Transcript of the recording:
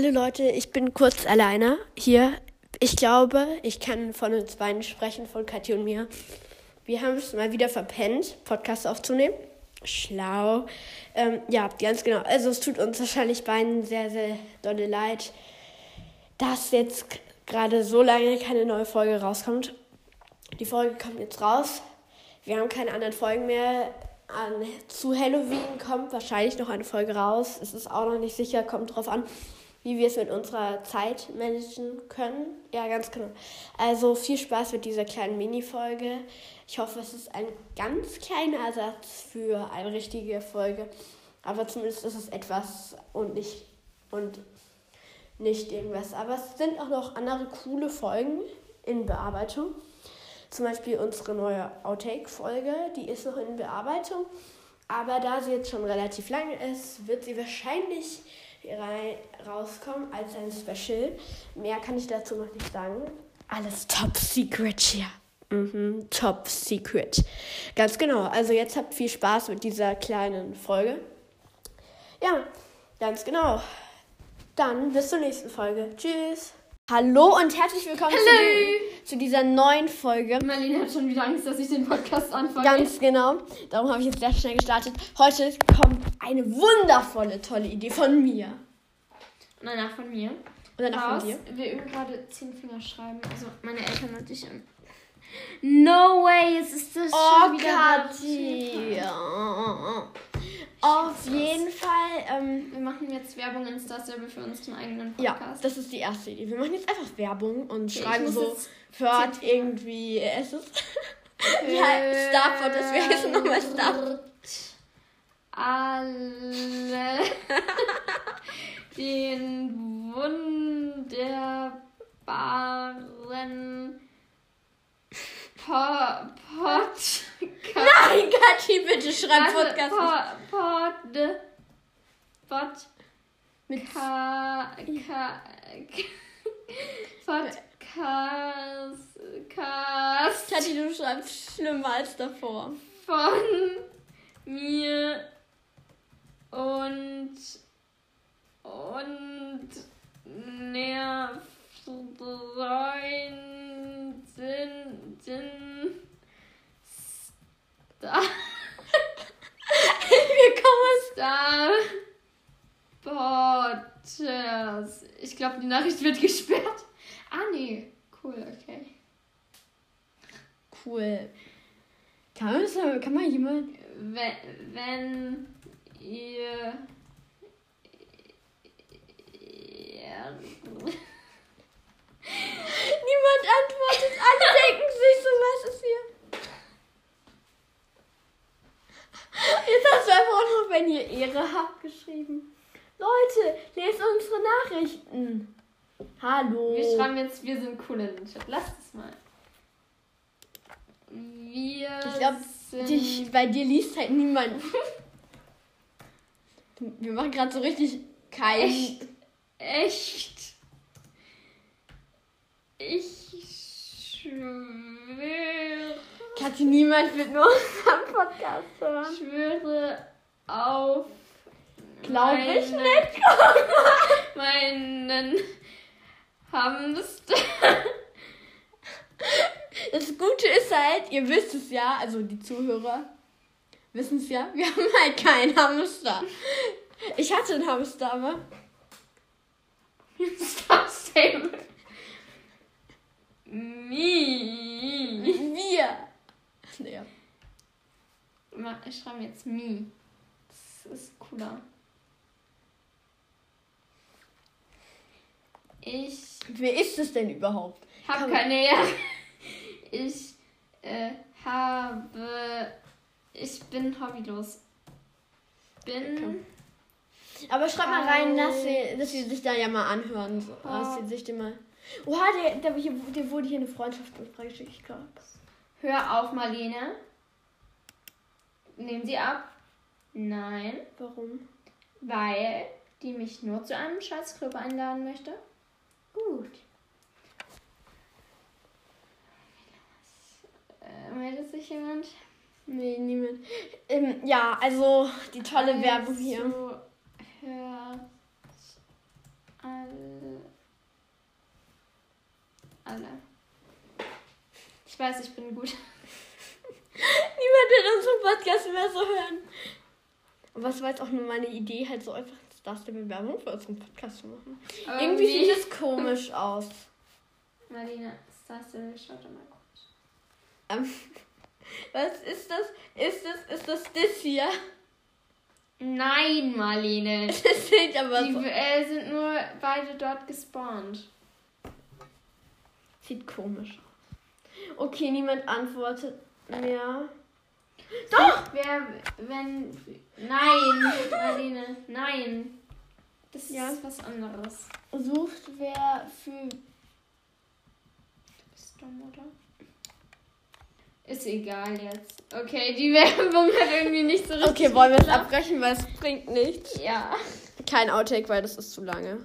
Hallo Leute, ich bin kurz alleine hier. Ich glaube, ich kann von uns beiden sprechen, von Kathi und mir. Wir haben es mal wieder verpennt, Podcast aufzunehmen. Schlau. Ähm, ja, ganz genau. Also es tut uns wahrscheinlich beiden sehr, sehr dolle leid, dass jetzt gerade so lange keine neue Folge rauskommt. Die Folge kommt jetzt raus. Wir haben keine anderen Folgen mehr. An, zu Halloween kommt wahrscheinlich noch eine Folge raus. Es ist auch noch nicht sicher, kommt drauf an, wie wir es mit unserer Zeit managen können. Ja, ganz genau. Also viel Spaß mit dieser kleinen Mini-Folge. Ich hoffe, es ist ein ganz kleiner Ersatz für eine richtige Folge. Aber zumindest ist es etwas und nicht, und nicht irgendwas. Aber es sind auch noch andere coole Folgen in Bearbeitung. Zum Beispiel unsere neue Outtake-Folge, die ist noch in Bearbeitung. Aber da sie jetzt schon relativ lang ist, wird sie wahrscheinlich rein, rauskommen als ein Special. Mehr kann ich dazu noch nicht sagen. Alles top secret hier. Mhm, top secret. Ganz genau. Also jetzt habt viel Spaß mit dieser kleinen Folge. Ja, ganz genau. Dann bis zur nächsten Folge. Tschüss. Hallo und herzlich willkommen zu, die, zu, dieser neuen Folge. Marlene hat schon wieder Angst, dass ich den Podcast anfange. Ganz genau. Darum habe ich jetzt sehr schnell gestartet. Heute kommt eine wundervolle, tolle Idee von mir. Und danach von mir. Und danach von dir. Wir üben gerade zehn Finger schreiben. Also meine Eltern und ich. No way, es ist das oh, schon wieder. Kathi. Auf jeden Fall. Ähm, wir machen jetzt Werbung in Starstable für unseren eigenen Podcast. Ja, das ist die erste Idee. Wir machen jetzt einfach Werbung und okay, schreiben so, hört irgendwie, es ist. ja, Starport, das wäre jetzt nochmal Starport. Alle den wunderbaren Po Podcast. Nein, Kathi, bitte schreib Podcast. Po Pod. Pod. Mit K. K. Podcast. Cast. Kathi, du schreibst schlimmer als davor. Von mir und und nervt Freundin Star. Wir kommen Star Podcast. Ich glaube, die Nachricht wird gesperrt. Ah, nee. Cool, okay. Cool. Kann man, das, kann man jemand. Wenn, wenn ihr. Ja. Niemand antwortet. Alle denken sich so, was ist hier? Jetzt hast du einfach auch noch, wenn ihr Ehre habt, geschrieben. Leute, lest unsere Nachrichten. Hallo. Wir schreiben jetzt, wir sind cool in den Chat. Lasst es mal. Wir Ich glaube, bei dir liest halt niemand. Wir machen gerade so richtig kein. Echt? Echt? Ich schwöre. Kathi, niemand wird nur unseren Podcast hören. Ich schwöre auf. Glaube ich nicht. meinen Hamster. Das Gute ist halt, ihr wisst es ja, also die Zuhörer wissen es ja, wir haben halt keinen Hamster. Ich hatte einen Hamster, aber. Star Stable. Me. Wir. Ja. Ich schreibe jetzt me. Das ist cooler. Ich. Wer ist es denn überhaupt? Hab keine Ehre. Ich äh, habe. Ich bin hobbylos. Bin. Okay. Aber schreib mal rein, dass sie, dass sie sich da ja mal anhören. So, dass sie sich mal. Oha, der, der, der, der wurde hier eine Freundschaftsanfrage geschickt, ich glaube. Hör auf, Marlene. Nehmen Sie ab. Nein. Warum? Weil die mich nur zu einem Scheißclub einladen möchte. Gut. Äh, meldet sich jemand? Nee, niemand. Ähm, ja, also die tolle also, Werbung hier. Hört Alle. Alle. Ich weiß, ich bin gut. Niemand wird unseren Podcast mehr so hören. Und was war jetzt auch nur meine Idee, halt so einfach das der Bewerbung für unseren Podcast zu machen. Aber Irgendwie wie- sieht es komisch aus. Marlene, Star Stable, schaut doch mal kurz. Ähm, was ist das? Ist das, ist das das hier? Nein, Marlene. Das sieht aber Die so. äh, sind nur beide dort gespawnt. Sieht komisch aus. Okay, niemand antwortet mehr. Wer, wenn. Nein, Marlene, nein. Das Ja. ist was anderes. Sucht wer für. Du bist dumm, oder? Ist egal jetzt. Okay, die Werbung hat irgendwie nicht so richtig. Okay, wollen wir es abbrechen, weil es bringt nichts. Ja. Kein Outtake, weil das ist zu lange.